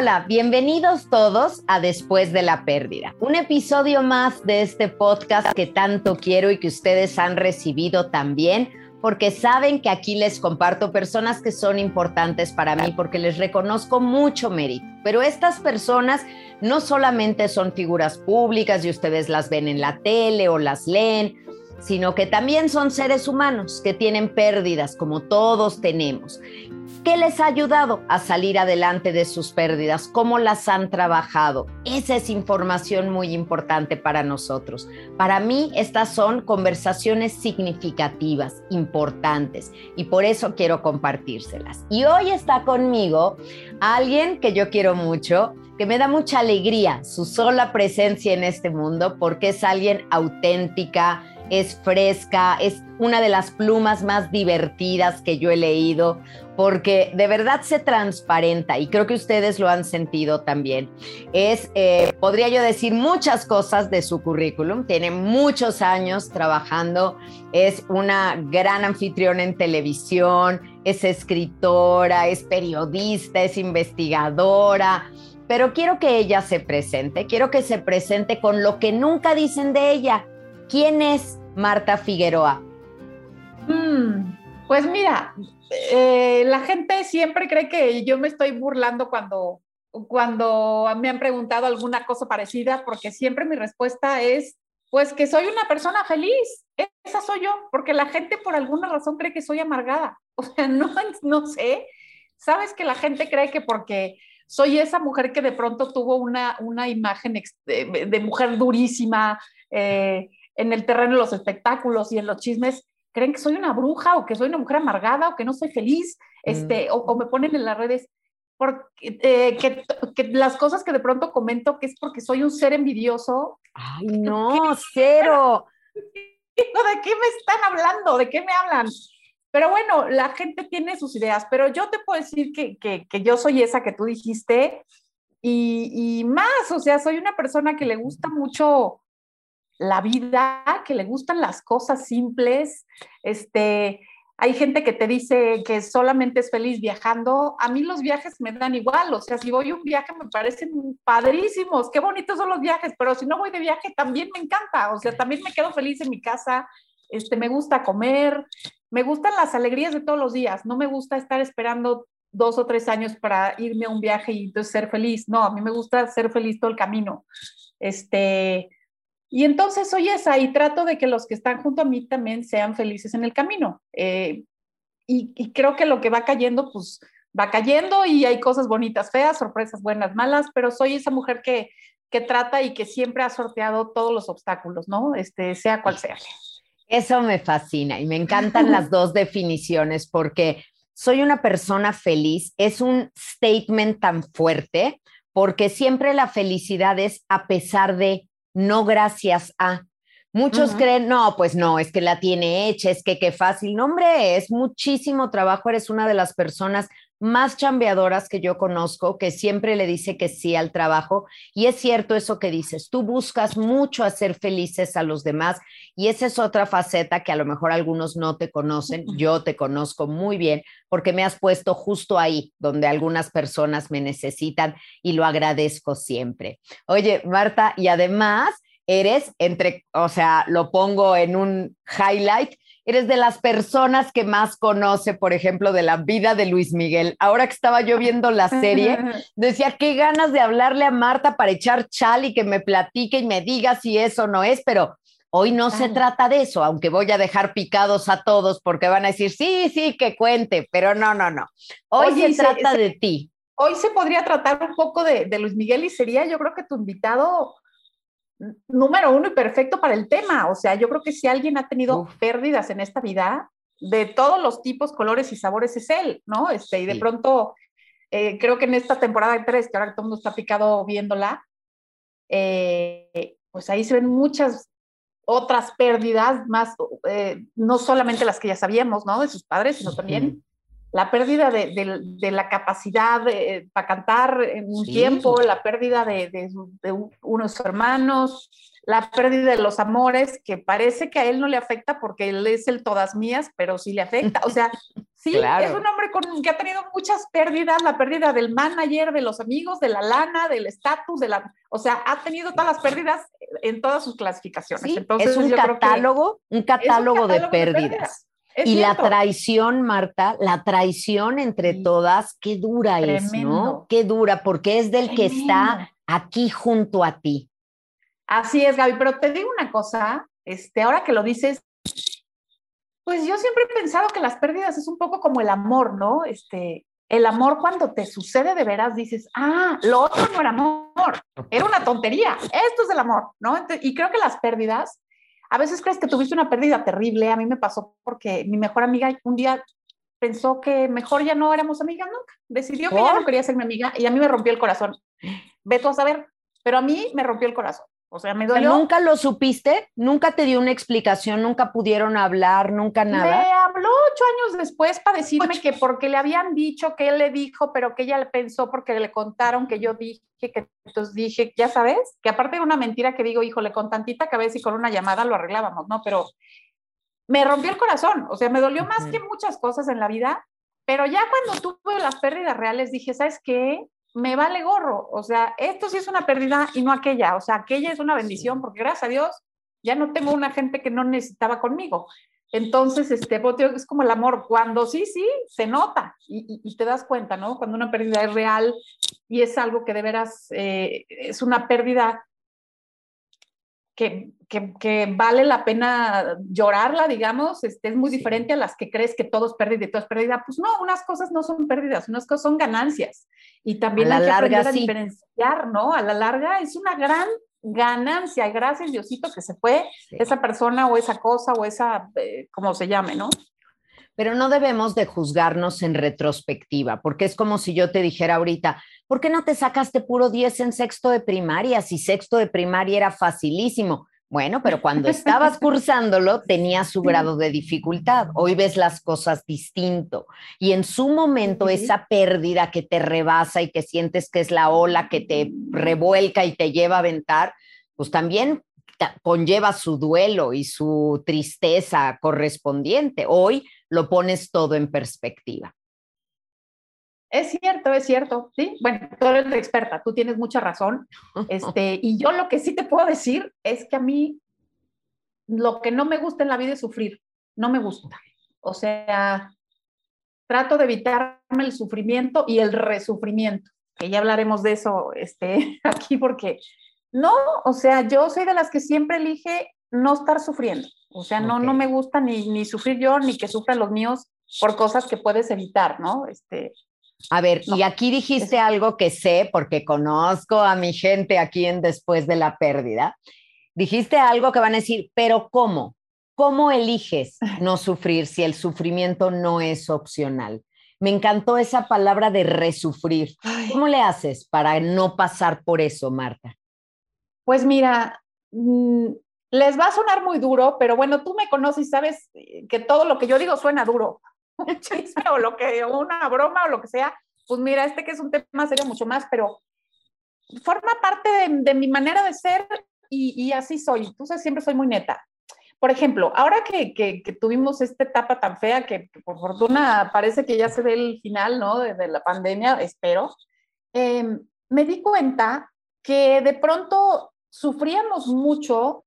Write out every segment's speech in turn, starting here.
Hola, bienvenidos todos a Después de la Pérdida, un episodio más de este podcast que tanto quiero y que ustedes han recibido también, porque saben que aquí les comparto personas que son importantes para mí, porque les reconozco mucho mérito. Pero estas personas no solamente son figuras públicas y ustedes las ven en la tele o las leen, sino que también son seres humanos que tienen pérdidas como todos tenemos. ¿Qué les ha ayudado a salir adelante de sus pérdidas? ¿Cómo las han trabajado? Esa es información muy importante para nosotros. Para mí, estas son conversaciones significativas, importantes, y por eso quiero compartírselas. Y hoy está conmigo alguien que yo quiero mucho, que me da mucha alegría su sola presencia en este mundo, porque es alguien auténtica, es fresca, es una de las plumas más divertidas que yo he leído, porque de verdad se transparenta y creo que ustedes lo han sentido también. Es, eh, podría yo decir, muchas cosas de su currículum, tiene muchos años trabajando, es una gran anfitriona en televisión, es escritora, es periodista, es investigadora pero quiero que ella se presente, quiero que se presente con lo que nunca dicen de ella. ¿Quién es Marta Figueroa? Mm, pues mira, eh, la gente siempre cree que yo me estoy burlando cuando, cuando me han preguntado alguna cosa parecida, porque siempre mi respuesta es, pues que soy una persona feliz. Esa soy yo, porque la gente por alguna razón cree que soy amargada. O sea, no, no sé. Sabes que la gente cree que porque soy esa mujer que de pronto tuvo una, una imagen de, mujer durísima, eh, en el terreno de los espectáculos y en los chismes, creen que soy una bruja o que soy una mujer amargada o que no soy feliz, este, mm. o, me ponen en las redes porque, eh, que, que, las cosas que de pronto comento que es porque soy un ser envidioso. Ay, no, cero. ¿De qué me están hablando? ¿De qué me hablan? Pero bueno, la gente tiene sus ideas, pero yo te puedo decir que, que, que yo soy esa que tú dijiste y, y, más, o sea, soy una persona que le gusta mucho la vida, que le gustan las cosas simples. Este, hay gente que te dice que solamente es feliz viajando. A mí los viajes me dan igual, o sea, si voy un viaje me parecen padrísimos, qué bonitos son los viajes, pero si no voy de viaje también me encanta, o sea, también me quedo feliz en mi casa, este, me gusta comer, me gustan las alegrías de todos los días, no me gusta estar esperando dos o tres años para irme a un viaje y entonces ser feliz, no, a mí me gusta ser feliz todo el camino. Este, y entonces soy esa y trato de que los que están junto a mí también sean felices en el camino. Eh, y, creo que lo que va cayendo, pues va cayendo y hay cosas bonitas, feas, sorpresas buenas, malas, pero soy esa mujer que, que trata y que siempre ha sorteado todos los obstáculos, ¿no? Este, sea cual sea. Eso me fascina y me encantan las dos definiciones porque soy una persona feliz, es un statement tan fuerte porque siempre la felicidad es a pesar de no gracias a. Muchos creen, no, pues no, es que la tiene hecha, es que qué fácil. No, hombre, es muchísimo trabajo. Eres una de las personas más chambeadoras que yo conozco, que siempre le dice que sí al trabajo. Y es cierto eso que dices, tú buscas mucho hacer felices a los demás y esa es otra faceta que a lo mejor algunos no te conocen. Yo te conozco muy bien porque me has puesto justo ahí donde algunas personas me necesitan y lo agradezco siempre. Oye, Marta, y además eres entre, o sea, lo pongo en un highlight, eres de las personas que más conoce, por ejemplo, de la vida de Luis Miguel. Ahora que estaba yo viendo la serie, decía, qué ganas de hablarle a Marta para echar chal y que me platique y me diga si eso no es, pero hoy no se trata de eso, aunque voy a dejar picados a todos porque van a decir, sí, sí, que cuente, pero no, no, no. Hoy se trata de ti. Hoy se podría tratar un poco de, de Luis Miguel y sería, yo creo que tu invitado número uno y perfecto para el tema. O sea, yo creo que si alguien ha tenido pérdidas en esta vida, de todos los tipos, colores y sabores es él, ¿no? Este, y de pronto, eh, creo que en esta temporada 3, que ahora todo el mundo está picado viéndola, eh, pues ahí se ven muchas otras pérdidas, más, eh, no solamente las que ya sabíamos, ¿no? De sus padres, sino también la pérdida de, la capacidad para cantar en un tiempo, la pérdida de, unos hermanos, la pérdida de los amores, que parece que a él no le afecta porque él es el todas mías, pero sí le afecta. O sea, sí, es un hombre con, que ha tenido muchas pérdidas, la pérdida del manager, de los amigos, de la lana, del estatus, de la, o sea, ha tenido todas las pérdidas en todas sus clasificaciones. Entonces, es un catálogo, un catálogo, de pérdidas. Y la traición, Marta, la traición entre todas, qué dura es, ¿no? Qué dura, porque es del que está aquí junto a ti. Así es, Gaby, pero te digo una cosa, este, ahora que lo dices, pues yo siempre he pensado que las pérdidas es un poco como el amor, ¿no? Este, el amor cuando te sucede de veras dices, ah, lo otro no era amor, era una tontería, esto es el amor, ¿no? y creo que las pérdidas, a veces crees que tuviste una pérdida terrible, a mí me pasó porque mi mejor amiga un día pensó que mejor ya no éramos amigas nunca, decidió que ya no quería ser mi amiga y a mí me rompió el corazón. Ve tú a saber, pero a mí me rompió el corazón. O sea, me dolió. ¿Nunca lo supiste? ¿Nunca te dio una explicación? ¿Nunca pudieron hablar? ¿Nunca nada? Me habló ocho años después para decirme que porque le habían dicho que él le dijo, pero que ella le pensó porque le contaron que yo dije, que entonces dije, ya sabes, que aparte de una mentira que digo, híjole, con tantita cabeza y con una llamada lo arreglábamos, ¿no? Pero me rompió el corazón, o sea, me dolió más que muchas cosas en la vida, pero ya cuando tuve las pérdidas reales dije, ¿sabes qué? Me vale gorro. O sea, esto sí es una pérdida y no aquella. O sea, aquella es una bendición porque gracias a Dios ya no tengo una gente que no necesitaba conmigo. Entonces, este, pues, es como el amor. Cuando sí, sí, se nota y, te das cuenta, ¿no? Cuando una pérdida es real y es algo que de veras eh, es una pérdida que, vale la pena llorarla, digamos, este, es muy diferente a las que crees que todo es pérdida y todo es pérdida. Pues no, unas cosas no son pérdidas, unas cosas son ganancias. Y también hay que aprender a diferenciar, ¿no? A la larga es una gran ganancia. Gracias, Diosito, que se fue esa persona o esa cosa o esa, eh, como se llame, ¿no? Pero no debemos de juzgarnos en retrospectiva, porque es como si yo te dijera ahorita, ¿por qué no te sacaste puro 10 en sexto de primaria? Si sexto de primaria era facilísimo. Bueno, pero cuando estabas cursándolo tenía su grado de dificultad. Hoy ves las cosas distinto. Y en su momento esa pérdida que te rebasa y que sientes que es la ola que te revuelca y te lleva a aventar, pues también conlleva su duelo y su tristeza correspondiente. Hoy lo pones todo en perspectiva. Es cierto, es cierto, sí. Bueno, tú eres la experta, tú tienes mucha razón. Este, y yo lo que sí te puedo decir es que a mí lo que no me gusta en la vida es sufrir, no me gusta. O sea, trato de evitarme el sufrimiento y el resufrimiento, que ya hablaremos de eso este, aquí porque no, o sea, yo soy de las que siempre elige no estar sufriendo. O sea, no, no me gusta ni, ni sufrir yo, ni que sufran los míos por cosas que puedes evitar, ¿no? Este, a ver, y aquí dijiste algo que sé porque conozco a mi gente aquí en Después de la Pérdida. Dijiste algo que van a decir, pero ¿cómo? ¿Cómo eliges no sufrir si el sufrimiento no es opcional? Me encantó esa palabra de resufrir. ¿Cómo le haces para no pasar por eso, Marta? Pues mira, mm, les va a sonar muy duro, pero bueno, tú me conoces y sabes que todo lo que yo digo suena duro. un chisme o lo que, una broma o lo que sea, pues mira, este que es un tema serio mucho más, pero forma parte de, mi manera de ser y, así soy. Entonces siempre soy muy neta. Por ejemplo, ahora que, que, tuvimos esta etapa tan fea, que, por fortuna parece que ya se ve el final, ¿no? De, la pandemia, espero, em, me di cuenta que de pronto sufríamos mucho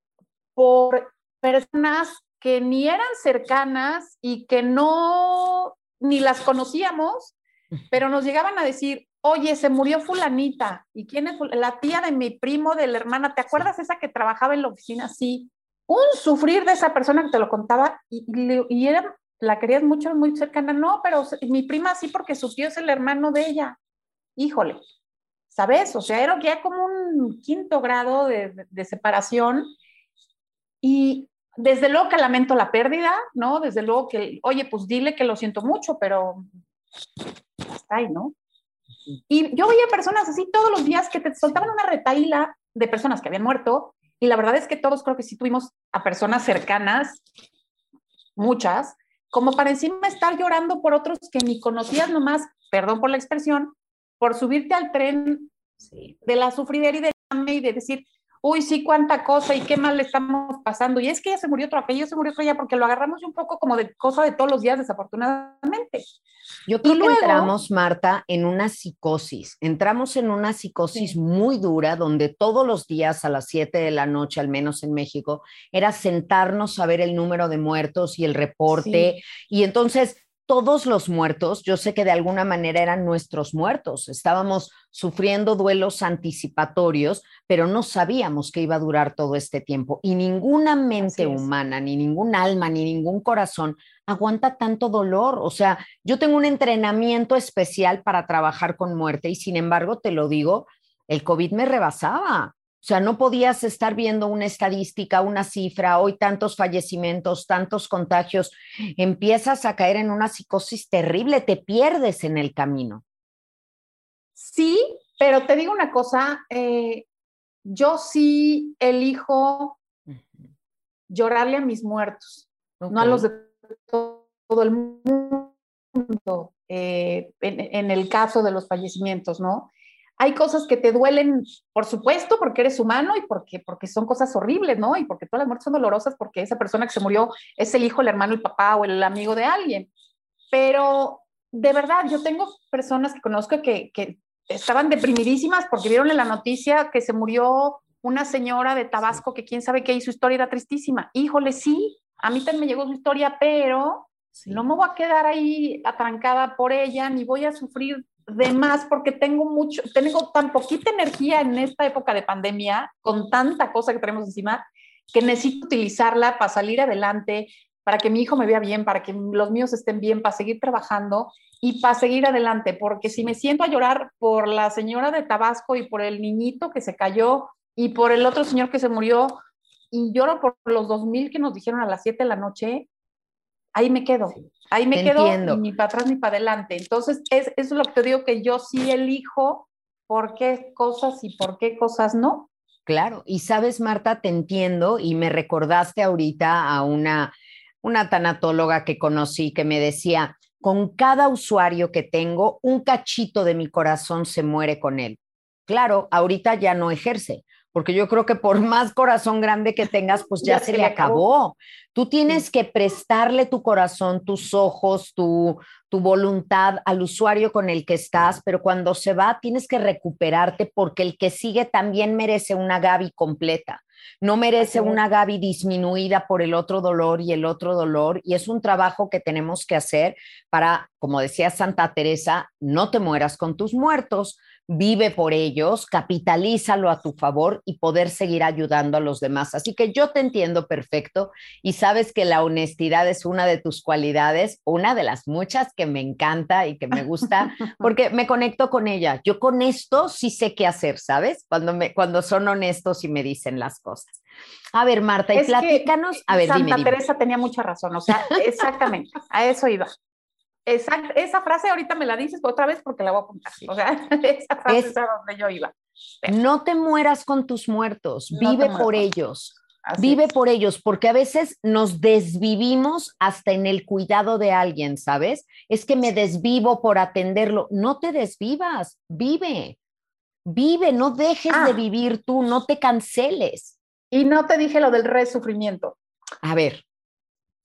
por personas que ni eran cercanas y que no, ni las conocíamos, pero nos llegaban a decir, oye, se murió fulanita. ¿Y quién es? La tía de mi primo, de la hermana. ¿Te acuerdas esa que trabajaba en la oficina? Sí. Un sufrir de esa persona que te lo contaba y, y, era, la querías mucho, muy cercana. No, pero mi prima sí porque su tío es el hermano de ella. Híjole, ¿sabes? O sea, era ya como un quinto grado de, de separación. Y desde luego que lamento la pérdida, ¿no? Desde luego que, oye, pues dile que lo siento mucho, pero hasta ahí, ¿no? Y yo veía personas así todos los días que te soltaban una retaíla de personas que habían muerto, y la verdad es que todos creo que sí tuvimos a personas cercanas, muchas, como para encima estar llorando por otros que ni conocías nomás, perdón por la expresión, por subirte al tren de la sufridera y de y de decir, uy, sí, cuánta cosa y qué mal le estamos pasando. Y es que ya se murió otro, aquello se murió otro ya, porque lo agarramos un poco como de cosa de todos los días, desafortunadamente. Yo creo que entramos, Marta, en una psicosis. Entramos en una psicosis muy dura, donde todos los días a las 7 de la noche, al menos en México, era sentarnos a ver el número de muertos y el reporte. Y entonces todos los muertos, yo sé que de alguna manera eran nuestros muertos, estábamos sufriendo duelos anticipatorios, pero no sabíamos que iba a durar todo este tiempo. Y ninguna mente humana, ni ningún alma, ni ningún corazón aguanta tanto dolor. O sea, yo tengo un entrenamiento especial para trabajar con muerte y sin embargo, te lo digo, el COVID me rebasaba. O sea, no podías estar viendo una estadística, una cifra, hoy tantos fallecimientos, tantos contagios, empiezas a caer en una psicosis terrible, te pierdes en el camino. Sí, pero te digo una cosa, eh, yo sí elijo llorarle a mis muertos, no a los de todo el mundo, eh, en, el caso de los fallecimientos, ¿no? Hay cosas que te duelen, por supuesto, porque eres humano y porque, porque son cosas horribles, ¿no? Y porque todas las muertes son dolorosas porque esa persona que se murió es el hijo, el hermano, el papá o el amigo de alguien. Pero de verdad, yo tengo personas que conozco que, que estaban deprimidísimas porque vieron en la noticia que se murió una señora de Tabasco que quién sabe qué, y su historia era tristísima. Híjole, sí, a mí también me llegó su historia, pero no me voy a quedar ahí atrancada por ella, ni voy a sufrir de más porque tengo mucho, tengo tan poquita energía en esta época de pandemia, con tanta cosa que tenemos encima, que necesito utilizarla para salir adelante, para que mi hijo me vea bien, para que los míos estén bien, para seguir trabajando y para seguir adelante, porque si me siento a llorar por la señora de Tabasco y por el niñito que se cayó y por el otro señor que se murió y lloro por los 2000 que nos dijeron a las 7 de la noche, ahí me quedo, ahí me quedo ni para atrás ni para adelante. Entonces, es, eso es lo que te digo que yo sí elijo por qué cosas y por qué cosas no. Claro, y sabes, Marta, te entiendo y me recordaste ahorita a una, una tanatóloga que conocí que me decía, con cada usuario que tengo, un cachito de mi corazón se muere con él. Claro, ahorita ya no ejerce, porque yo creo que por más corazón grande que tengas, pues ya, se, le acabó. Tú tienes que prestarle tu corazón, tus ojos, tu, tu voluntad al usuario con el que estás, pero cuando se va tienes que recuperarte porque el que sigue también merece una Gaby completa. No merece una Gaby disminuida por el otro dolor y el otro dolor. Y es un trabajo que tenemos que hacer para, como decía Santa Teresa, no te mueras con tus muertos, vive por ellos, capitalízalo a tu favor y poder seguir ayudando a los demás. Así que yo te entiendo perfecto y sabes que la honestidad es una de tus cualidades, una de las muchas que me encanta y que me gusta, porque me conecto con ella. Yo con esto sí sé qué hacer, ¿sabes? Cuando, me, cuando son honestos y me dicen las cosas. A ver, Marta, y platícanos. A ver, Santa Teresa tenía mucha razón, o sea, exactamente, a eso iba. Esa frase ahorita me la dices otra vez porque la voy a apuntar. O sea, esa frase es, a donde yo iba. No te mueras con tus muertos, vive por ellos. vive por ellos, porque a veces nos desvivimos hasta en el cuidado de alguien, ¿sabes? Es que me desvivo por atenderlo. No te desvivas, vive, vive, no dejes de ah. vivir tú, no te canceles. Y no te dije lo del resufrimiento. A ver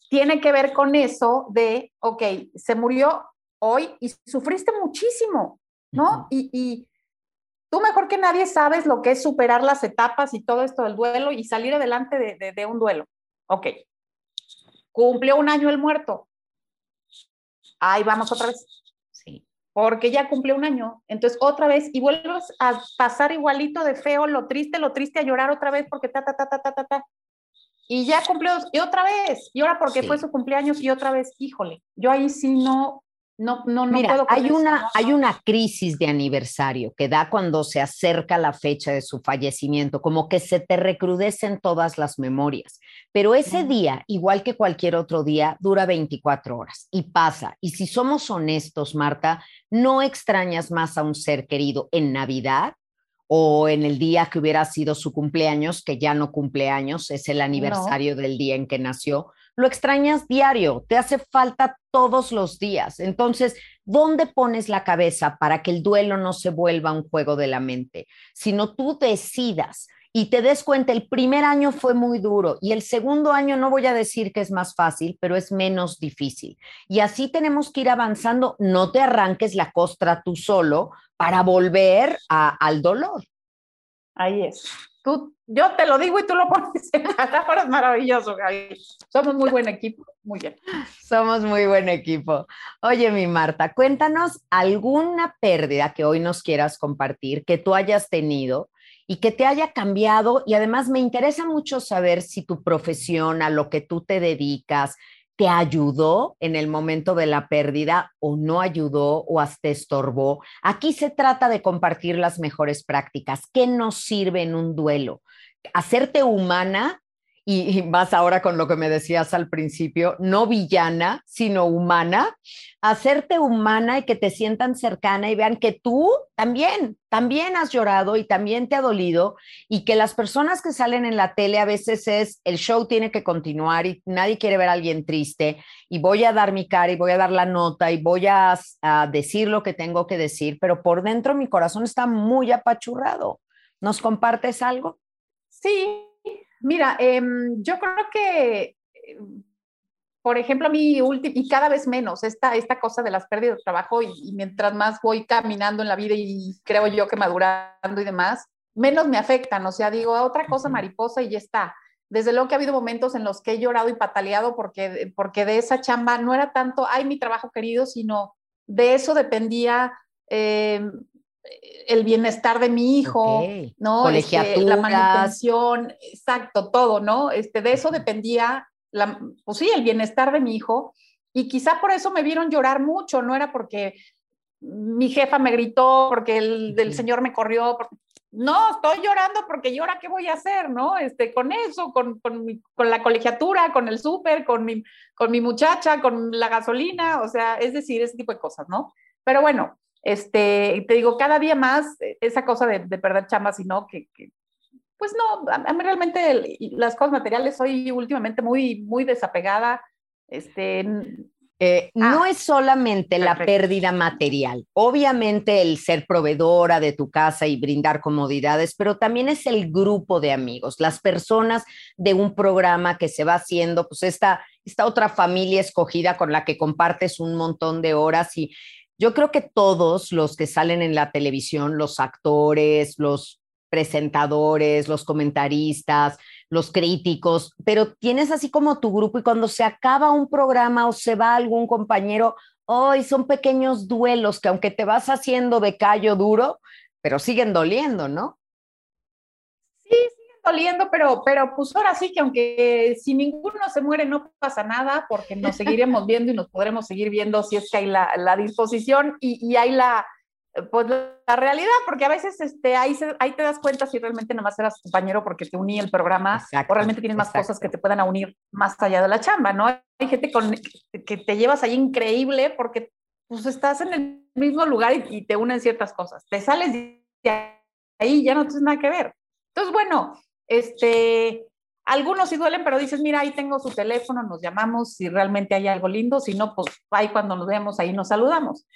tiene que ver con eso de, ok, se murió hoy y sufriste muchísimo, ¿no? y, tú mejor que nadie sabes lo que es superar las etapas y todo esto del duelo y salir adelante de, de un duelo. Ok, cumplió un año el muerto. Ahí vamos otra vez. Sí. Porque ya cumplió un año. Entonces, otra vez, y vuelves a pasar igualito de feo, lo triste, lo triste, a llorar otra vez porque ta, ta, ta, ta, ta, ta, ta y ya cumplió, y otra vez, y ahora porque fue su cumpleaños, y otra vez, híjole, yo ahí sí no, no, no, no Mira, hay una, hay una crisis de aniversario que da cuando se acerca la fecha de su fallecimiento, como que se te recrudecen todas las memorias. Pero ese día, igual que cualquier otro día, dura 24 horas y pasa. Y si somos honestos, Marta, no extrañas más a un ser querido en Navidad o en el día que hubiera sido su cumpleaños, que ya no cumpleaños, es el aniversario del día en que nació, lo extrañas diario, te hace falta todos los días. Entonces, ¿dónde pones la cabeza para que el duelo no se vuelva un juego de la mente? Sino tú decidas y te des cuenta, el primer año fue muy duro y el segundo año no voy a decir que es más fácil, pero es menos difícil. Y así tenemos que ir avanzando. No te arranques la costra tú solo para volver al dolor. Ahí es. Tú, yo te lo digo y tú lo pones en es maravilloso, Gaby. Somos muy buen equipo, muy bien. Somos muy buen equipo. Oye, mi Marta, cuéntanos alguna pérdida que hoy nos quieras compartir, que tú hayas tenido y que te haya cambiado. Y además me interesa mucho saber si tu profesión, a lo que tú te dedicas, te ayudó en el momento de la pérdida o no ayudó o hasta estorbó. Aquí se trata de compartir las mejores prácticas. ¿Qué nos sirve en un duelo? Hacerte humana y, más ahora con lo que me decías al principio, no villana, sino humana, hacerte humana y que te sientan cercana y vean que tú también, también has llorado y también te ha dolido y que las personas que salen en la tele a veces es, el show tiene que continuar y nadie quiere ver a alguien triste y voy a dar mi cara y voy a dar la nota y voy a, decir lo que tengo que decir, pero por dentro mi corazón está muy apachurrado. ¿Nos compartes algo? Sí, Mira, em, yo creo que, em, por ejemplo, a mí, y cada vez menos, esta, esta cosa de las pérdidas de trabajo, y, mientras más voy caminando en la vida y creo yo que madurando y demás, menos me afectan. O sea, digo, otra cosa mariposa y ya está. Desde luego que ha habido momentos en los que he llorado y pataleado porque, porque de esa chamba no era tanto, ay, mi trabajo querido, sino de eso dependía eh, el bienestar de mi hijo, ¿no? Este, la manutención, exacto, todo, ¿no? Este, de eso dependía, la, pues sí, el bienestar de mi hijo. Y quizá por eso me vieron llorar mucho, no era porque mi jefa me gritó, porque el señor me corrió. No, estoy llorando porque llora, ¿qué voy a hacer? ¿No? Este, con eso, con, con, con la colegiatura, con el súper, con mi, con mi muchacha, con la gasolina, o sea, es decir, ese tipo de cosas, ¿no? Pero bueno, este, te digo, cada día más eh, esa cosa de, perder chambas y no, que, pues no, a mí realmente las cosas materiales soy últimamente muy, muy desapegada. Este, eh, no ah, es solamente la pérdida material, obviamente el ser proveedora de tu casa y brindar comodidades, pero también es el grupo de amigos, las personas de un programa que se va haciendo, pues esta, esta otra familia escogida con la que compartes un montón de horas y yo creo que todos los que salen en la televisión, los actores, los presentadores, los comentaristas, los críticos, pero tienes así como tu grupo y cuando se acaba un programa o se va algún compañero, hoy son pequeños duelos que aunque te vas haciendo de callo duro, pero siguen doliendo, ¿no? Sí, doliendo, pero, pero pues ahora sí que aunque si ninguno se muere no pasa nada porque nos seguiremos viendo y nos podremos seguir viendo si es que hay la, la disposición y, y, hay la, pues la realidad, porque a veces este, ahí, ahí te das cuenta si realmente nomás eras compañero porque te uní el programa o realmente tienes más cosas que te puedan unir más allá de la chamba, ¿no? Hay gente con, que te llevas ahí increíble porque pues estás en el mismo lugar y, y te unen ciertas cosas. Te sales de ahí ya no tienes nada que ver. Entonces, bueno, este, algunos sí duelen, pero dices, mira, ahí tengo su teléfono, nos llamamos si realmente hay algo lindo, si no, pues ahí cuando nos vemos, ahí nos saludamos.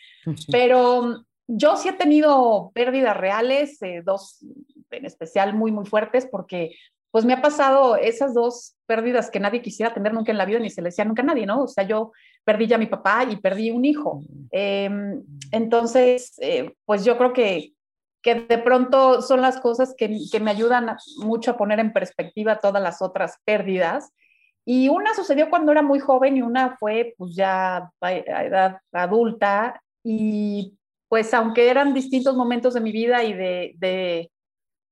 Pero yo sí he tenido pérdidas reales, eh, dos en especial muy, muy fuertes, porque pues me ha pasado esas dos pérdidas que nadie quisiera tener nunca en la vida, ni se le decía nunca a nadie, ¿no? O sea, yo perdí ya a mi papá y perdí un hijo. Em, entonces, eh, pues yo creo que que de pronto son las cosas que, me ayudan mucho a poner en perspectiva todas las otras pérdidas. Y una sucedió cuando era muy joven y una fue pues ya a edad adulta y pues aunque eran distintos momentos de mi vida y de,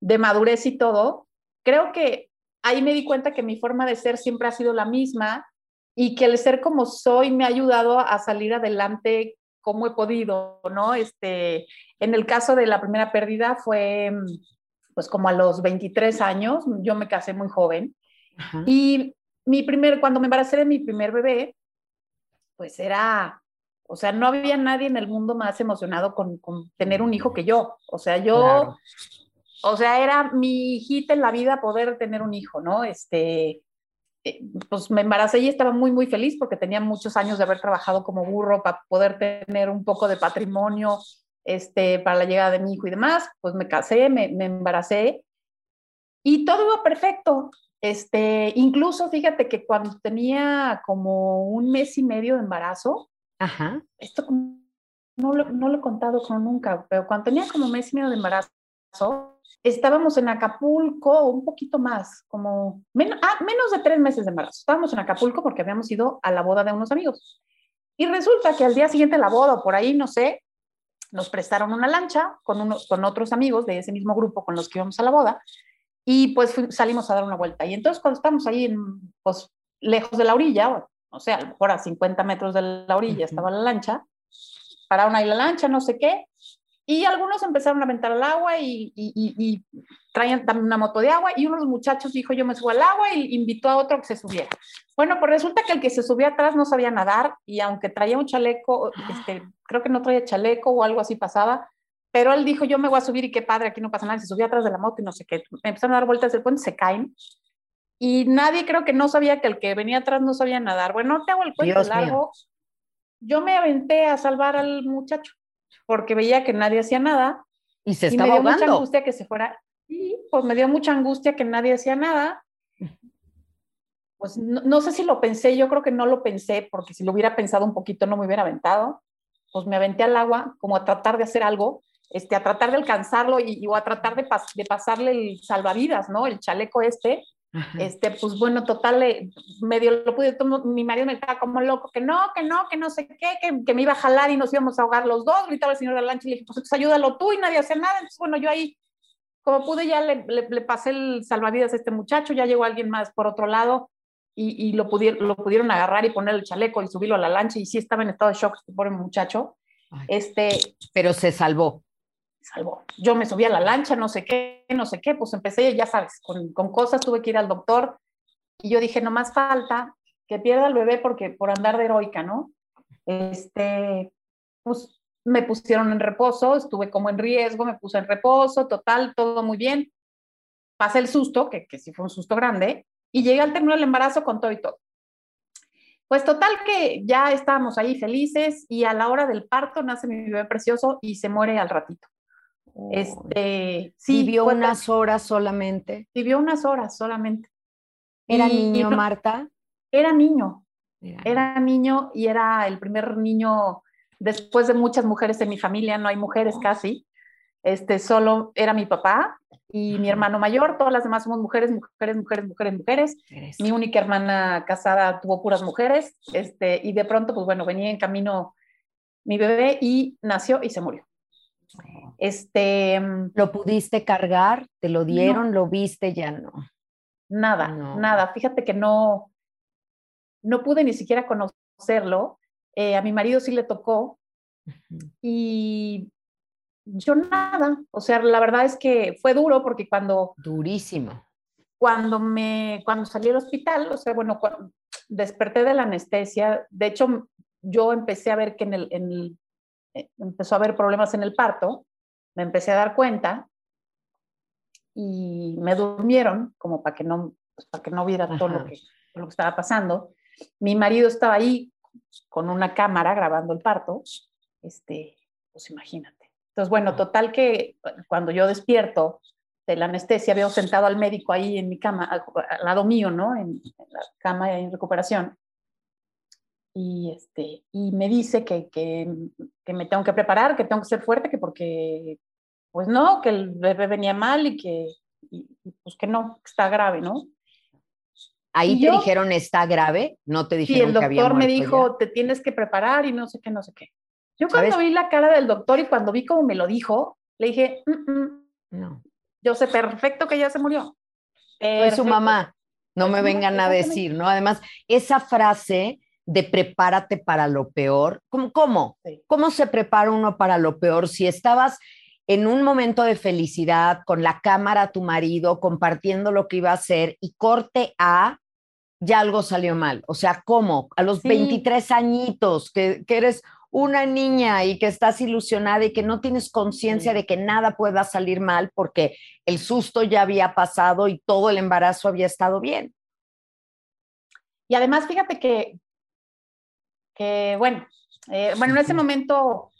de madurez y todo, creo que ahí me di cuenta que mi forma de ser siempre ha sido la misma y que el ser como soy me ha ayudado a salir adelante como he podido, ¿no? Este, en el caso de la primera pérdida fue pues como a los 23 años, yo me casé muy joven y mi primer, cuando me embaracé de mi primer bebé, pues era, o sea, no había nadie en el mundo más emocionado con, con tener un hijo que yo, o sea, yo, o sea, era mi hijita en la vida poder tener un hijo, ¿no? Este, eh, pues me embaracé y estaba muy, muy feliz porque tenía muchos años de haber trabajado como burro para poder tener un poco de patrimonio este, para la llegada de mi hijo y demás, pues me casé, me, me embaracé Y todo iba perfecto. Este, incluso fíjate que cuando tenía como un mes y medio de embarazo, Ajá. esto no lo, no lo he contado con nunca, pero cuando tenía como un mes y medio de embarazo, estábamos en Acapulco, un poquito más, como ah, menos de tres meses de embarazo. Estábamos en Acapulco porque habíamos ido a la boda de unos amigos. Y resulta que al día siguiente de la boda, o por ahí, no sé, nos prestaron una lancha con, unos, con otros amigos de ese mismo grupo con los que íbamos a la boda y pues salimos a dar una vuelta. Y entonces cuando estamos ahí, en, pues lejos de la orilla, o sea, a lo mejor a 50 metros de la orilla estaba la lancha, pararon ahí la lancha, no sé qué, y algunos empezaron a aventar al agua y, y, y, traían también una moto de agua y uno de los muchachos dijo yo me subo al agua y invitó a otro que se subiera. Bueno, pues resulta que el que se subía atrás no sabía nadar y aunque traía un chaleco, este, creo que no traía chaleco o algo así pasaba, pero él dijo yo me voy a subir y qué padre, aquí no pasa nada, se subió atrás de la moto y no sé qué, empezaron a dar vueltas del puente, se caen y nadie creo que no sabía que el que venía atrás no sabía nadar. Bueno, no te hago el cuento largo. Yo me aventé a salvar al muchacho porque veía que nadie hacía nada. Y se estaba y me dio mucha angustia que se fuera. Y pues me dio mucha angustia que nadie hacía nada. Pues no, sé si lo pensé, yo creo que no lo pensé, porque si lo hubiera pensado un poquito no me hubiera aventado. Pues me aventé al agua como a tratar de hacer algo, este, a tratar de alcanzarlo y, o a tratar de, de pasarle el salvavidas, ¿no? El chaleco este este, pues bueno, total, eh, medio lo pude, mi marido me estaba como loco, que no, que no, que no sé qué, que, que, me iba a jalar y nos íbamos a ahogar los dos, gritaba el señor de la lancha y le dije, pues ayúdalo tú y nadie hace nada, entonces bueno, yo ahí, como pude, ya le, le, pasé el salvavidas a este muchacho, ya llegó alguien más por otro lado y, y lo, pudieron, lo pudieron agarrar y poner el chaleco y subirlo a la lancha y sí estaba en estado de shock este pobre muchacho. este, pero se salvó salvó. Yo me subí a la lancha, no sé qué, no sé qué, pues empecé, ya sabes, con, cosas, tuve que ir al doctor y yo dije, no más falta que pierda el bebé porque por andar de heroica, ¿no? Este, pues me pusieron en reposo, estuve como en riesgo, me puse en reposo, total, todo muy bien. Pasé el susto, que, que sí fue un susto grande, y llegué al término del embarazo con todo y todo. Pues total que ya estábamos ahí felices y a la hora del parto nace mi bebé precioso y se muere al ratito. Este, sí, vivió unas horas solamente. Vivió unas horas solamente. ¿Era niño, Marta? Era niño. Era. niño y era el primer niño después de muchas mujeres en mi familia, no hay mujeres oh. casi. Este, solo era mi papá y mi hermano mayor, todas las demás somos mujeres, mujeres, mujeres, mujeres, mujeres. Mi única hermana casada tuvo puras mujeres, este, y de pronto, pues bueno, venía en camino mi bebé y nació y se murió. Este, mm, ¿Lo pudiste cargar? ¿Te lo dieron? ¿Lo viste? Ya no. Nada, nada. Fíjate que no, no pude ni siquiera conocerlo. Eh, a mi marido sí le tocó y yo nada. O sea, la verdad es que fue duro porque cuando... Durísimo. Cuando me, cuando salí del hospital, o sea, bueno, cuando desperté de la anestesia, de hecho, yo empecé a ver que en el, en el empezó a haber problemas en el parto, me empecé a dar cuenta y me durmieron como para que no, pues, para que no viera todo lo que, lo que estaba pasando. Mi marido estaba ahí con una cámara grabando el parto, este, pues imagínate. Entonces, bueno, total que cuando yo despierto de la anestesia, veo sentado al médico ahí en mi cama, al, lado mío, ¿no? En, en la cama en recuperación y, este, y me dice que, que, que, me tengo que preparar, que tengo que ser fuerte, que porque, pues no, que el bebé venía mal y que, y, pues que no, que está grave, ¿no? Ahí te dijeron está grave, no te dijeron sí, el doctor me dijo, te tienes que preparar y no sé qué, no sé qué. Yo cuando vi la cara del doctor y cuando vi cómo me lo dijo, le dije, mm, mm, no. Yo sé perfecto que ya se murió. Fue su mamá, no me vengan a decir, ¿no? Además, esa frase de prepárate para lo peor. ¿Cómo, cómo? ¿Cómo se prepara uno para lo peor si estabas en un momento de felicidad con la cámara tu marido compartiendo lo que iba a hacer y corte a ya algo salió mal? O sea, ¿cómo? A los 23 añitos que, que, eres una niña y que estás ilusionada y que no tienes conciencia de que nada pueda salir mal porque el susto ya había pasado y todo el embarazo había estado bien. Y además, fíjate que, bueno, eh, bueno, en ese momento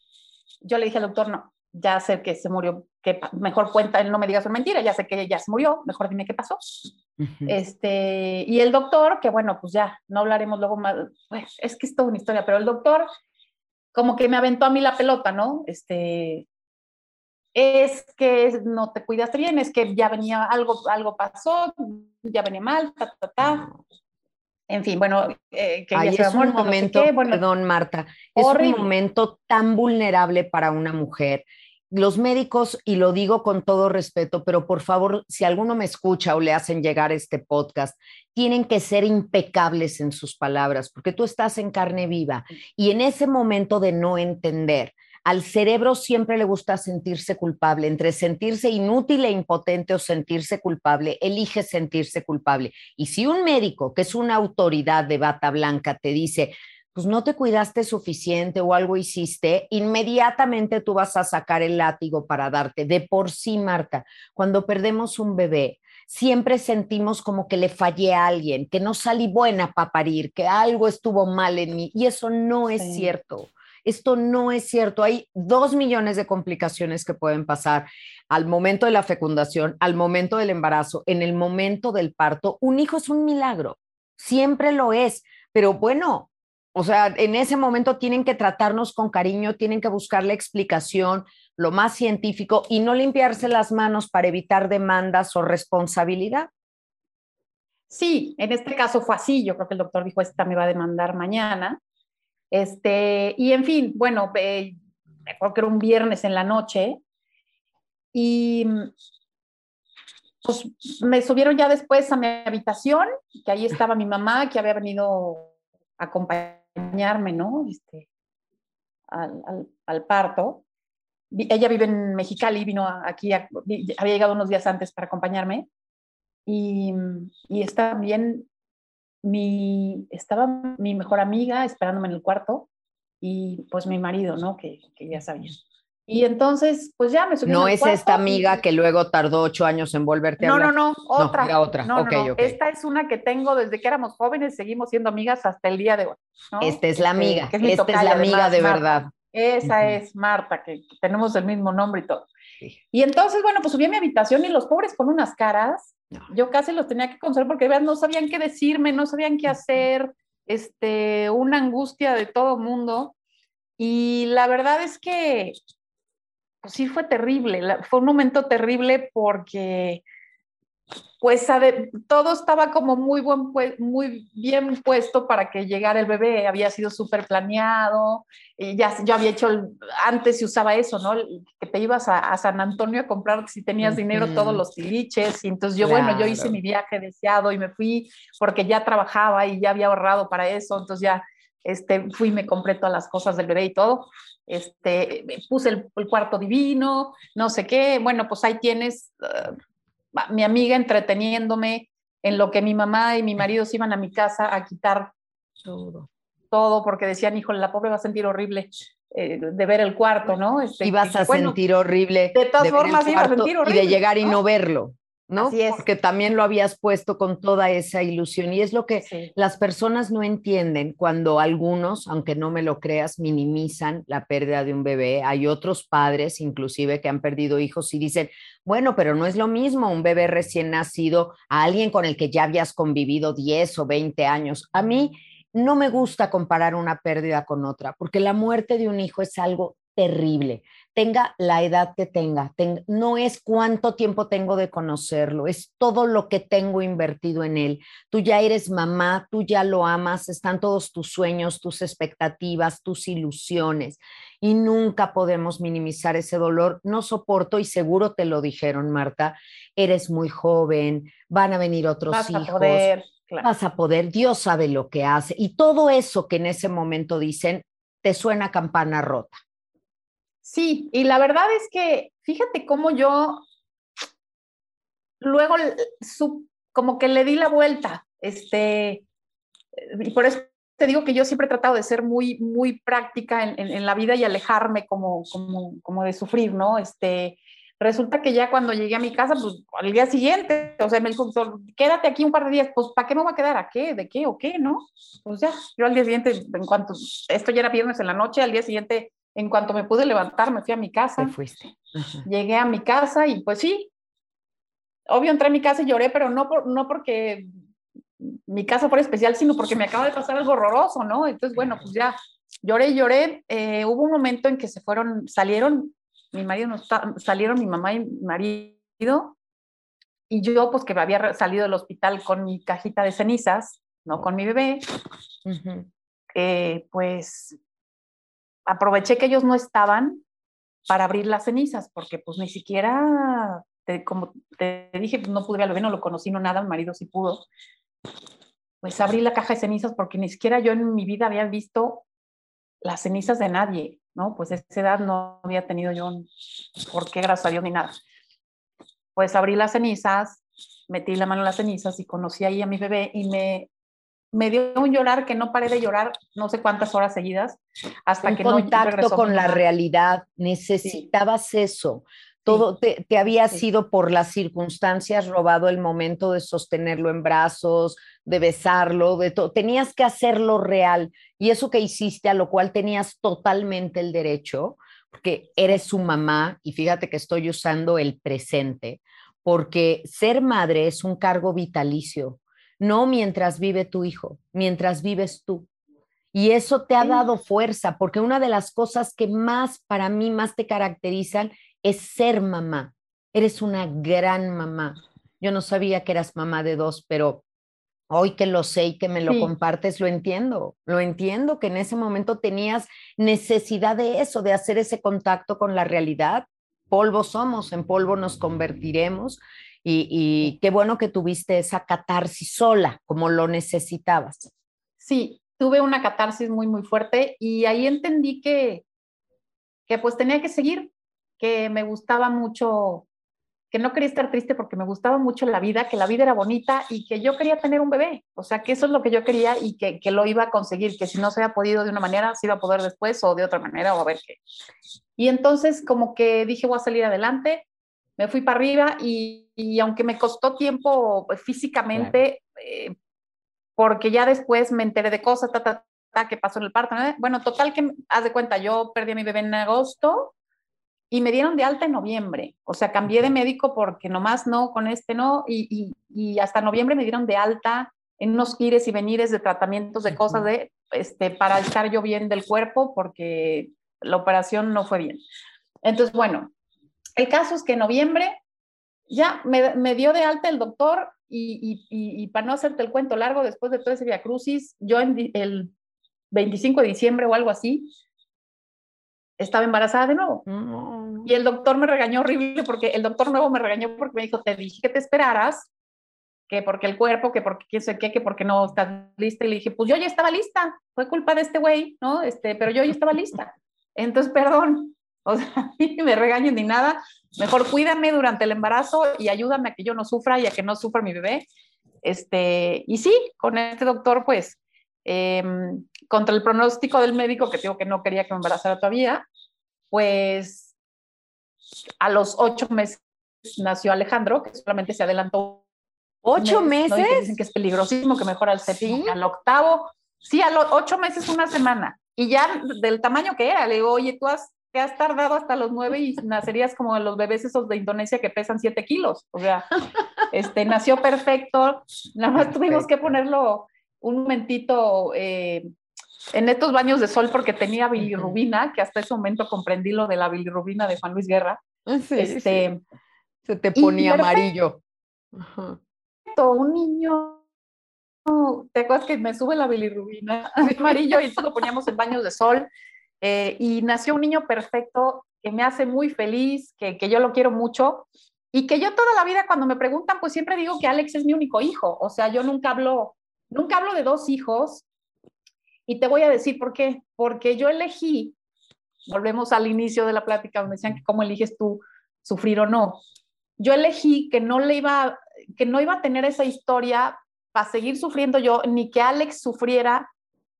yo le dije al doctor, no, ya sé que se murió que mejor cuenta, él no me digas una mentira, ya sé que ella se murió, mejor dime qué pasó. este, y el doctor, que bueno, pues ya, no hablaremos luego más, pues, es que es toda una historia, pero el doctor como que me aventó a mí la pelota, ¿no? Este, es que no te cuidaste bien, es que ya venía algo, algo pasó, ya venía mal, ta, ta, ta. En fin, bueno, eh, que Ay, es un momento, perdón Marta, es un momento tan vulnerable para una mujer. Los médicos, y lo digo con todo respeto, pero por favor, si alguno me escucha o le hacen llegar este podcast, tienen que ser impecables en sus palabras, porque tú estás en carne viva y en ese momento de no entender, al cerebro siempre le gusta sentirse culpable, entre sentirse inútil e impotente o sentirse culpable, elige sentirse culpable. Y si un médico, que es una autoridad de bata blanca, te dice, pues no te cuidaste suficiente o algo hiciste, inmediatamente tú vas a sacar el látigo para darte. De por sí, Marta, cuando perdemos un bebé, siempre sentimos como que le fallé a alguien, que no salí buena para parir, que algo estuvo mal en mí. Y eso no es cierto. Esto no es cierto. Hay dos millones de complicaciones que pueden pasar al momento de la fecundación, al momento del embarazo, en el momento del parto. Un hijo es un milagro, siempre lo es. Pero bueno, o sea, en ese momento tienen que tratarnos con cariño, tienen que buscar la explicación, lo más científico y no limpiarse las manos para evitar demandas o responsabilidad. Sí, en este caso fue así. Yo creo que el doctor dijo, esta me va a demandar mañana. Este, y en fin, bueno, me acuerdo que era un viernes en la noche y pues me subieron ya después a mi habitación, que ahí estaba mi mamá, que había venido a acompañar acompañarme, ¿no? Este, al, al, parto. Ella vive en Mexicali, vino aquí, había llegado unos días antes para acompañarme. Y, y está bien, mi, estaba mi mejor amiga esperándome en el cuarto y pues mi marido, ¿no? Que, que ya sabía. Y entonces, pues ya me subí. No es esta amiga que luego tardó ocho años en volverte a no, hablar. No, no, otra. No, otra. No, Esta es una que tengo desde que éramos jóvenes, seguimos siendo amigas hasta el día de hoy. Esta es la este, amiga, esta es la amiga de verdad. Esa es Marta, que tenemos el mismo nombre y todo. Y entonces, bueno, pues subí a mi habitación y los pobres con unas caras, yo casi los tenía que consolar porque no sabían qué decirme, no sabían qué hacer, este, una angustia de todo mundo. Y la verdad es que pues sí fue terrible, fue un momento terrible porque pues todo estaba como muy, buen, muy bien puesto para que llegara el bebé, había sido súper planeado, y ya yo había hecho, antes se usaba eso, ¿no? Que te ibas a, San Antonio a comprar, si tenías dinero, todos los tiliches, y entonces yo, bueno, yo hice mi viaje deseado y me fui porque ya trabajaba y ya había ahorrado para eso, entonces ya este, fui y me compré todas las cosas del bebé y todo, este, puse el, cuarto divino, no sé qué, bueno, pues ahí tienes uh, mi amiga entreteniéndome en lo que mi mamá y mi marido se iban a mi casa a quitar todo, todo porque decían, híjole, la pobre va a sentir horrible eh, de ver el cuarto, ¿no? Este, y vas a sentir horrible. De todas formas, iba a sentir horrible. Y de llegar y no verlo. ¿No? Porque también lo habías puesto con toda esa ilusión y es lo que las personas no entienden cuando algunos, aunque no me lo creas, minimizan la pérdida de un bebé. Hay otros padres, inclusive, que han perdido hijos y dicen, bueno, pero no es lo mismo un bebé recién nacido a alguien con el que ya habías convivido 10 o 20 años. A mí no me gusta comparar una pérdida con otra, porque la muerte de un hijo es algo terrible tenga la edad que tenga, no es cuánto tiempo tengo de conocerlo, es todo lo que tengo invertido en él. Tú ya eres mamá, tú ya lo amas, están todos tus sueños, tus expectativas, tus ilusiones y nunca podemos minimizar ese dolor. No soporto y seguro te lo dijeron, Marta, eres muy joven, van a venir otros vas hijos. A poder, Vas a poder, Dios sabe lo que hace. Y todo eso que en ese momento dicen, te suena campana rota. Sí, y la verdad es que fíjate cómo yo luego como que le di la vuelta, este, y por eso te digo que yo siempre he tratado de ser muy, muy práctica en, la vida y alejarme como, como, como, de sufrir, ¿no? Este, resulta que ya cuando llegué a mi casa, pues al día siguiente, o sea, me dijo, quédate aquí un par de días, pues ¿para qué me voy a quedar? ¿A qué? ¿De qué o qué? ¿No? Pues ya, yo al día siguiente, en cuanto, esto ya era viernes en la noche, al día siguiente en cuanto me pude levantar, me fui a mi casa. Te fuiste. Llegué a mi casa y pues sí, obvio entré a mi casa y lloré, pero no, por, no porque mi casa fuera especial, sino porque me acaba de pasar algo horroroso, ¿no? Entonces, bueno, pues ya lloré y lloré. Eh, hubo un momento en que se fueron, salieron, mi marido no está, salieron mi mamá y mi marido, y yo, pues que me había salido del hospital con mi cajita de cenizas, ¿no? Con mi bebé, eh, pues aproveché que ellos no estaban para abrir las cenizas, porque pues ni siquiera, como te dije, pues no pude al bebé, no lo conocí, no nada, mi marido sí pudo. Pues abrí la caja de cenizas porque ni siquiera yo en mi vida había visto las cenizas de nadie, ¿no? Pues a esa edad no había tenido yo, ¿por qué? Gracias a Dios ni nada. Pues abrí las cenizas, metí la mano en las cenizas y conocí ahí a mi bebé y me, me dio un llorar que no paré de llorar no sé cuántas horas seguidas hasta que contacto no con la realidad necesitabas eso. Todo te, había sido por las circunstancias robado el momento de sostenerlo en brazos de besarlo de todo tenías que hacerlo real. Y eso que hiciste a lo cual tenías totalmente el derecho porque eres su mamá y fíjate que estoy usando el presente porque ser madre es un cargo vitalicio no mientras vive tu hijo, mientras vives tú. Y eso te ha dado fuerza, porque una de las cosas que más para mí, más te caracterizan es ser mamá. Eres una gran mamá. Yo no sabía que eras mamá de dos, pero hoy que lo sé y que me lo compartes, lo entiendo. Lo entiendo que en ese momento tenías necesidad de eso, de hacer ese contacto con la realidad. Polvo somos, en polvo nos convertiremos y, qué bueno que tuviste esa catarsis sola, como lo necesitabas. Sí, tuve una catarsis muy, muy fuerte y ahí entendí que, que pues tenía que seguir, que me gustaba mucho, que no quería estar triste porque me gustaba mucho la vida, que la vida era bonita y que yo quería tener un bebé. O sea, que eso es lo que yo quería y que, que lo iba a conseguir, que si no se había podido de una manera, se iba a poder después o de otra manera o a ver qué. Y entonces como que dije, voy a salir adelante me fui para arriba y, aunque me costó tiempo pues, físicamente, eh, porque ya después me enteré de cosas, ta, ta, ta, que pasó en el parto. Bueno, total que, haz de cuenta, yo perdí a mi bebé en agosto y me dieron de alta en noviembre. O sea, cambié de médico porque nomás no, con este no, y, y, hasta noviembre me dieron de alta en unos ires y venires de tratamientos de cosas de, este, para estar yo bien del cuerpo porque la operación no fue bien. Entonces, bueno, el caso es que en noviembre ya me, dio de alta el doctor y, para no hacerte el cuento largo, después de todo ese Via Crucis, yo en el 25 de diciembre o algo así, estaba embarazada de nuevo. Mm. Y el doctor me regañó horrible porque el doctor nuevo me regañó porque me dijo, te dije que te esperaras, que porque el cuerpo, que porque quién sé qué, que porque no estás lista. Y le dije, pues yo ya estaba lista, fue culpa de este güey, ¿no? Este, pero yo ya estaba lista. Entonces, perdón, o sea, mí me regañen ni nada. Mejor cuídame durante el embarazo y ayúdame a que yo no sufra y a que no sufra mi bebé. Este, y sí, con este doctor, pues, em, contra el pronóstico del médico, que digo que no quería que me embarazara todavía, pues a los ocho meses nació Alejandro, que solamente se adelantó. ¿Ocho meses? dicen que es peligrosísimo, que mejor al séptimo, al octavo. Sí, a los ocho meses, una semana. Y ya del tamaño que era, le digo, oye, tú has que has tardado hasta los nueve y nacerías como los bebés esos de Indonesia que pesan siete kilos. O sea, este, nació perfecto. Nada más tuvimos que ponerlo un momentito eh, en estos baños de sol porque tenía bilirrubina, que hasta ese momento comprendí lo de la bilirrubina de Juan Luis Guerra. Ah, este, Se te ponía amarillo. Un niño ¿Te acuerdas que me sube la bilirrubina amarillo y lo poníamos en baños de sol? Eh, y nació un niño perfecto que me hace muy feliz, que, que, yo lo quiero mucho y que yo toda la vida cuando me preguntan, pues siempre digo que Alex es mi único hijo. O sea, yo nunca hablo, nunca hablo de dos hijos y te voy a decir por qué. Porque yo elegí, volvemos al inicio de la plática donde decían que cómo eliges tú sufrir o no. Yo elegí que no le iba, que no iba a tener esa historia para seguir sufriendo yo, ni que Alex sufriera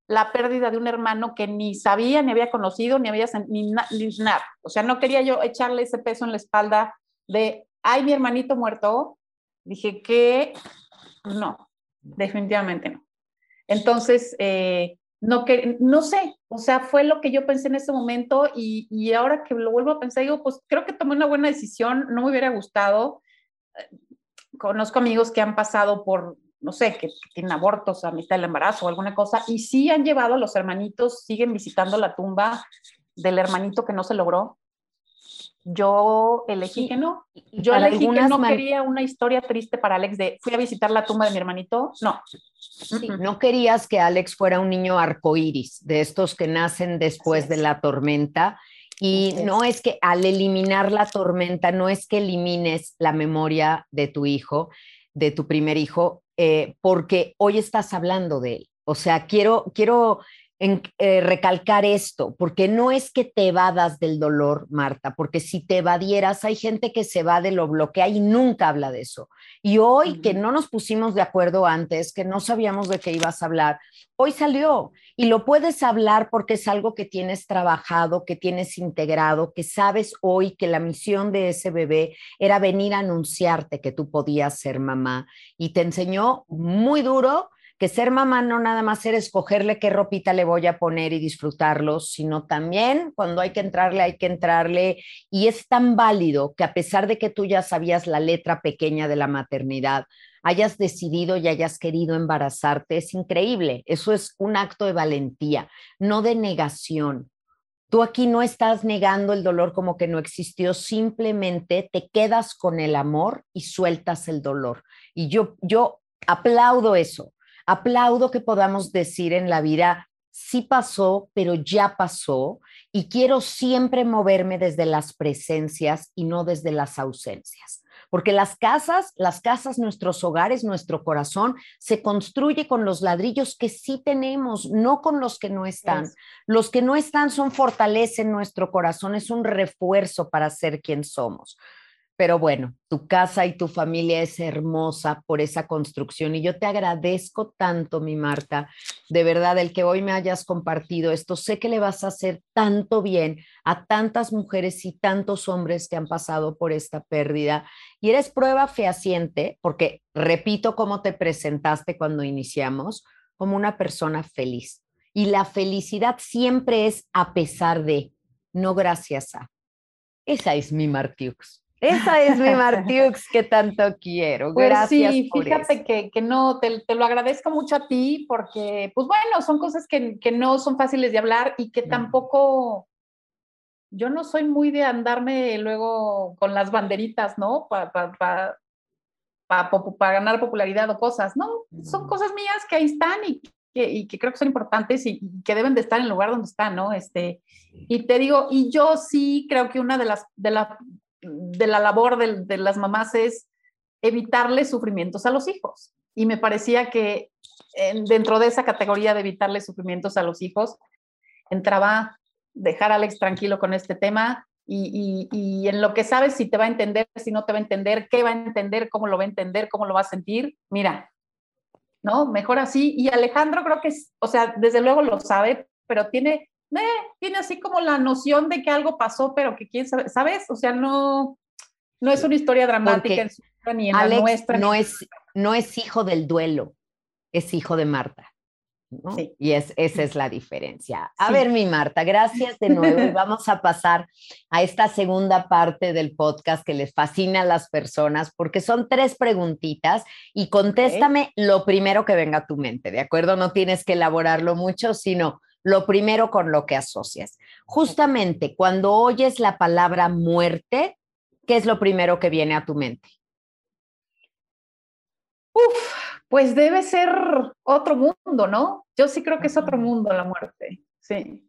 la pérdida de un hermano que ni sabía, ni había conocido, ni había ni, nada. O sea, no quería yo echarle ese peso en la espalda de, ay, mi hermanito muerto. Dije que no, definitivamente no. Entonces, eh, no, que, no sé, o sea, fue lo que yo pensé en ese momento y, y, ahora que lo vuelvo a pensar, digo, pues creo que tomé una buena decisión, no me hubiera gustado. Conozco amigos que han pasado por, no sé, que, tienen abortos a mitad del embarazo o alguna cosa, y sí han llevado a los hermanitos, siguen visitando la tumba del hermanito que no se logró. Yo elegí que no. Yo elegí que no quería una historia triste para Alex de fui a visitar la tumba de mi hermanito. No. no querías que Alex fuera un niño arcoíris, de estos que nacen después de la tormenta. Y no es que al eliminar la tormenta, no es que elimines la memoria de tu hijo, de tu primer hijo, eh, porque hoy estás hablando de él. O sea, quiero, quiero en, eh, recalcar esto, porque no es que te evadas del dolor, Marta, porque si te evadieras, hay gente que se va de lo bloquea y nunca habla de eso. Y hoy que no nos pusimos de acuerdo antes, que no sabíamos de qué ibas a hablar, hoy salió. Y lo puedes hablar porque es algo que tienes trabajado, que tienes integrado, que sabes hoy que la misión de ese bebé era venir a anunciarte que tú podías ser mamá. Y te enseñó muy duro que ser mamá no nada más era escogerle qué ropita le voy a poner y disfrutarlo, sino también cuando hay que entrarle, hay que entrarle. Y es tan válido que a pesar de que tú ya sabías la letra pequeña de la maternidad, hayas decidido y hayas querido embarazarte, es increíble. Eso es un acto de valentía, no de negación. Tú aquí no estás negando el dolor como que no existió, simplemente te quedas con el amor y sueltas el dolor. Y yo, yo aplaudo eso aplaudo que podamos decir en la vida, sí pasó, pero ya pasó, y quiero siempre moverme desde las presencias y no desde las ausencias. Porque las casas, las casas, nuestros hogares, nuestro corazón, se construye con los ladrillos que sí tenemos, no con los que no están. Los que no están son fortaleza en nuestro corazón, es un refuerzo para ser quien somos. Pero bueno, tu casa y tu familia es hermosa por esa construcción y yo te agradezco tanto, mi Marta, de verdad, el que hoy me hayas compartido esto. Sé que le vas a hacer tanto bien a tantas mujeres y tantos hombres que han pasado por esta pérdida y eres prueba fehaciente, porque repito cómo te presentaste cuando iniciamos, como una persona feliz. Y la felicidad siempre es a pesar de, no gracias a. Esa es mi Martiux. Esa es mi Martiux que tanto quiero. Pues Gracias. Sí, fíjate que, que, no, te, te, lo agradezco mucho a ti porque, pues bueno, son cosas que, que no son fáciles de hablar y que tampoco, yo no soy muy de andarme luego con las banderitas, ¿no? Para pa, pa, pa, ganar popularidad o cosas, ¿no? Son cosas mías que ahí están y que, y que creo que son importantes y, y, que deben de estar en el lugar donde están, ¿no? Este, y te digo, y yo sí creo que una de las, de las de la labor de, las mamás es evitarle sufrimientos a los hijos. Y me parecía que dentro de esa categoría de evitarle sufrimientos a los hijos, entraba dejar a Alex tranquilo con este tema y, y, en lo que sabes si te va a entender, si no te va a entender, qué va a entender, cómo lo va a entender, cómo lo va a sentir. Mira, ¿no? Mejor así. Y Alejandro creo que, o sea, desde luego lo sabe, pero tiene eh, tiene así como la noción de que algo pasó, pero que quién sabe, ¿sabes? O sea, no, no es una historia dramática en su, ni en la nuestra. No es, no es hijo del duelo, es hijo de Marta. Sí. Y es, esa es la diferencia. A ver, mi Marta, gracias de nuevo y vamos a pasar a esta segunda parte del podcast que les fascina a las personas porque son tres preguntitas y contéstame lo primero que venga a tu mente, ¿de acuerdo? No tienes que elaborarlo mucho, sino lo primero con lo que asocias. Justamente cuando oyes la palabra muerte, ¿qué es lo primero que viene a tu mente? Uf, pues debe ser otro mundo, ¿no? Yo sí creo que es otro mundo la muerte, sí.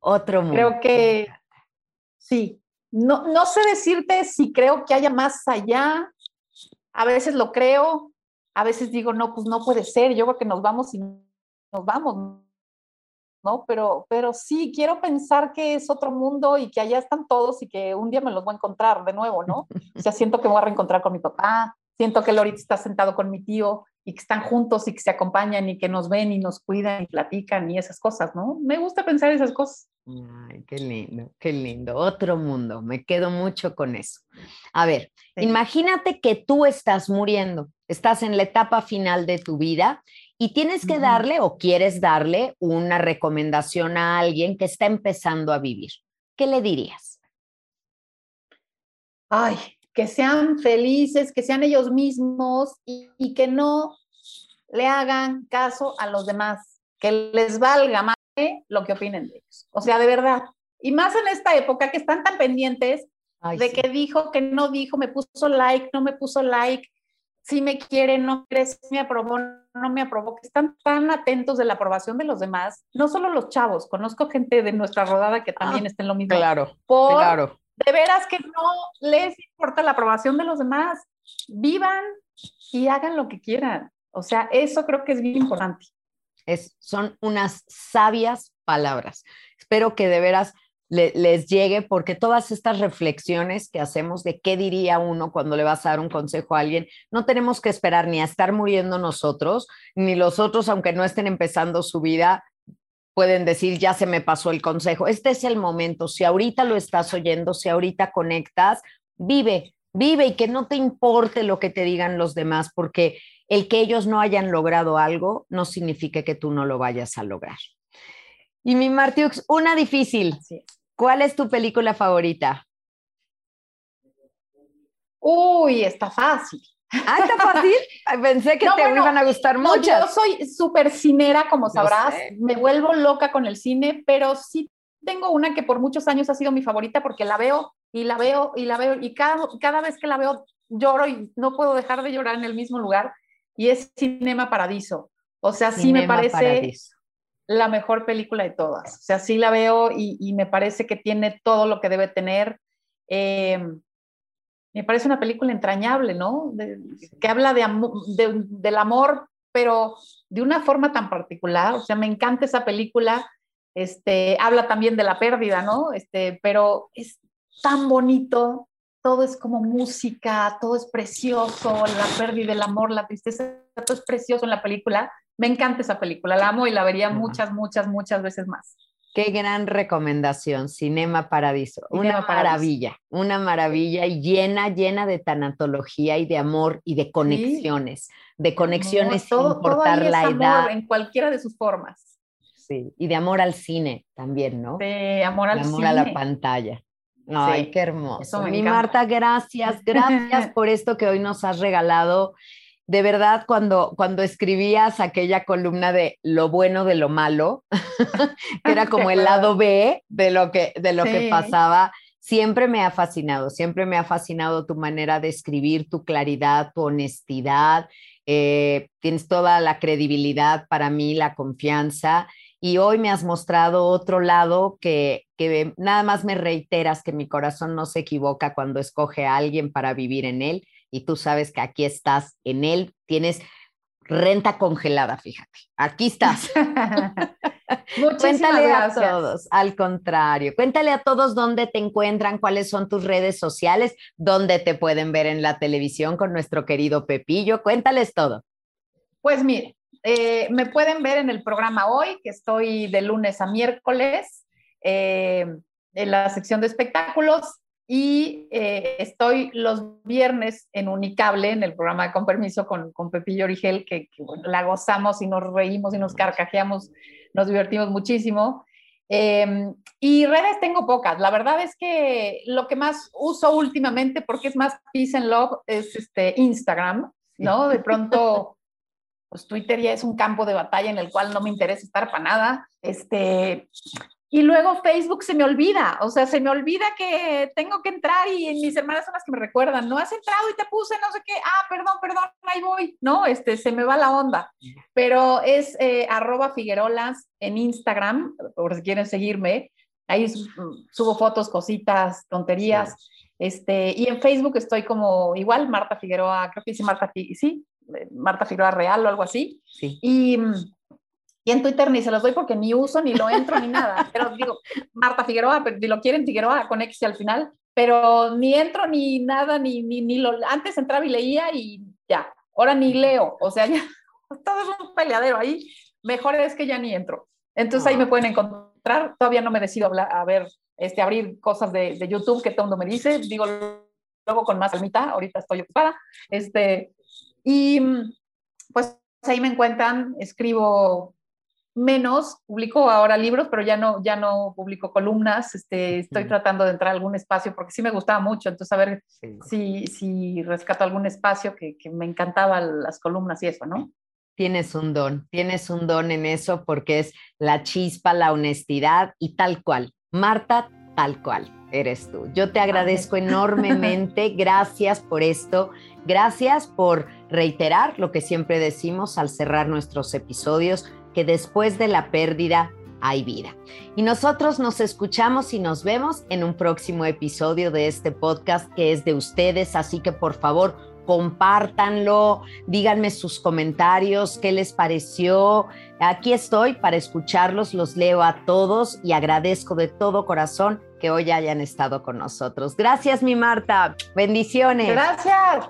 Otro mundo. Creo que sí. No, no sé decirte si creo que haya más allá. A veces lo creo, a veces digo, no, pues no puede ser. Yo creo que nos vamos y nos vamos. ¿No? Pero, pero sí, quiero pensar que es otro mundo y que allá están todos y que un día me los voy a encontrar de nuevo, ¿no? O sea, siento que me voy a reencontrar con mi papá, siento que Lorit está sentado con mi tío y que están juntos y que se acompañan y que nos ven y nos cuidan y platican y esas cosas, ¿no? Me gusta pensar esas cosas. Ay, qué lindo, qué lindo. Otro mundo, me quedo mucho con eso. A ver, imagínate que tú estás muriendo, estás en la etapa final de tu vida y tienes que darle o quieres darle una recomendación a alguien que está empezando a vivir. ¿Qué le dirías? Ay, que sean felices, que sean ellos mismos y, que no le hagan caso a los demás, que les valga más lo que opinen de ellos. O sea, de verdad. Y más en esta época que están tan pendientes de que dijo, que no dijo, me puso like, no me puso like, si me quiere, no quiere, si me aprobó, no me aprobó, que están tan atentos de la aprobación de los demás, no solo los chavos, conozco gente de nuestra rodada que también ah, está en lo mismo. Claro, claro. De veras que no les importa la aprobación de los demás, vivan y hagan lo que quieran. O sea, eso creo que es bien importante. Es, son unas sabias palabras. Espero que de veras les llegue, porque todas estas reflexiones que hacemos de qué diría uno cuando le vas a dar un consejo a alguien, no tenemos que esperar ni a estar muriendo nosotros, ni los otros, aunque no estén empezando su vida, pueden decir, ya se me pasó el consejo. Este es el momento. Si ahorita lo estás oyendo, si ahorita conectas, vive, vive y que no te importe lo que te digan los demás, porque el que ellos no hayan logrado algo no significa que tú no lo vayas a lograr. Y mi Martiux, una difícil. ¿Cuál es tu película favorita? Uy, está fácil. Ah, está fácil. Pensé que te iban a gustar mucho. yo soy súper cinera, como sabrás. Me vuelvo loca con el cine, pero sí tengo una que por muchos años ha sido mi favorita porque la veo y la veo y la veo y cada, cada vez que la veo lloro y no puedo dejar de llorar en el mismo lugar y es Cinema Paradiso. O sea, sí me parece la mejor película de todas. O sea, sí la veo y, me parece que tiene todo lo que debe tener. Eh, me parece una película entrañable, ¿no? que habla de, del amor, pero de una forma tan particular. O sea, me encanta esa película. Este, habla también de la pérdida, ¿no? Este, pero es tan bonito, todo es como música, todo es precioso, la pérdida, el amor, la tristeza, todo es precioso en la película. Me encanta esa película, la amo y la vería muchas, muchas, muchas veces más. Qué gran recomendación, Cinema Paradiso. una maravilla, una maravilla y llena, llena de tanatología y de amor y de conexiones, de conexiones sin importar la edad. En cualquiera de sus formas. Sí, y de amor al cine también, ¿no? De amor al de amor a la pantalla. Ay, qué hermoso. Mi Marta, gracias, gracias por esto que hoy nos has regalado de verdad cuando, cuando escribías aquella columna de lo bueno de lo malo, que era como el lado B de lo que, de lo que pasaba, siempre me ha fascinado, siempre me ha fascinado tu manera de escribir, tu claridad, tu honestidad, eh, tienes toda la credibilidad para mí, la confianza. Y hoy me has mostrado otro lado que, que nada más me reiteras que mi corazón no se equivoca cuando escoge a alguien para vivir en él y tú sabes que aquí estás en él, tienes renta congelada, fíjate, aquí estás. cuéntale a todos, al contrario, cuéntale a todos dónde te encuentran, cuáles son tus redes sociales, dónde te pueden ver en la televisión con nuestro querido Pepillo, cuéntales todo. Pues mire, eh, me pueden ver en el programa hoy, que estoy de lunes a miércoles, eh, en la sección de espectáculos y eh, estoy los viernes en Unicable, en el programa Con Permiso con, con Pepillo Origel, que, la gozamos y nos reímos y nos carcajeamos, nos divertimos muchísimo. Em, y redes tengo pocas. La verdad es que lo que más uso últimamente, porque es más peace and love, es este Instagram, ¿no? De pronto, pues Twitter ya es un campo de batalla en el cual no me interesa estar para nada. Este, y luego Facebook se me olvida, o sea, se me olvida que tengo que entrar y mis hermanas son las que me recuerdan, no has entrado y te puse no sé qué, ah, perdón, perdón, ahí voy, no, este, se me va la onda. Pero es eh, arroba Figuerolas en Instagram, por si quieren seguirme, ahí subo fotos, cositas, tonterías, este, y en Facebook estoy como igual, Marta Figueroa, creo que dice Marta, sí, Marta Figueroa Real o algo así. Sí. Y y en Twitter ni se los doy porque ni uso, ni lo entro, ni nada. Pero digo, Marta Figueroa, pero si lo quieren, Figueroa con X al final. Pero ni entro, ni nada, ni, ni, ni lo... Antes entraba y leía y ya. Ahora ni leo. O sea, ya todo es un peleadero ahí. Mejor es que ya ni entro. Entonces ahí me pueden encontrar. Todavía no me decido hablar, a ver, este, abrir cosas de, de YouTube que todo el mundo me dice. Digo, luego con más almita. Ahorita estoy ocupada. Este, y pues ahí me encuentran, escribo menos, publico ahora libros, pero ya no, ya no publico columnas, este, estoy tratando de entrar a algún espacio porque sí me gustaba mucho, entonces a ver si, si rescato algún espacio que, que me encantaban las columnas y eso, ¿no? Tienes un don, tienes un don en eso porque es la chispa, la honestidad y tal cual. Marta, tal cual eres tú. Yo te agradezco enormemente, gracias por esto, gracias por reiterar lo que siempre decimos al cerrar nuestros episodios, que después de la pérdida hay vida. Y nosotros nos escuchamos y nos vemos en un próximo episodio de este podcast que es de ustedes, así que por favor compártanlo, díganme sus comentarios, qué les pareció. Aquí estoy para escucharlos, los leo a todos y agradezco de todo corazón que hoy hayan estado con nosotros. Gracias, mi Marta. Bendiciones. Gracias.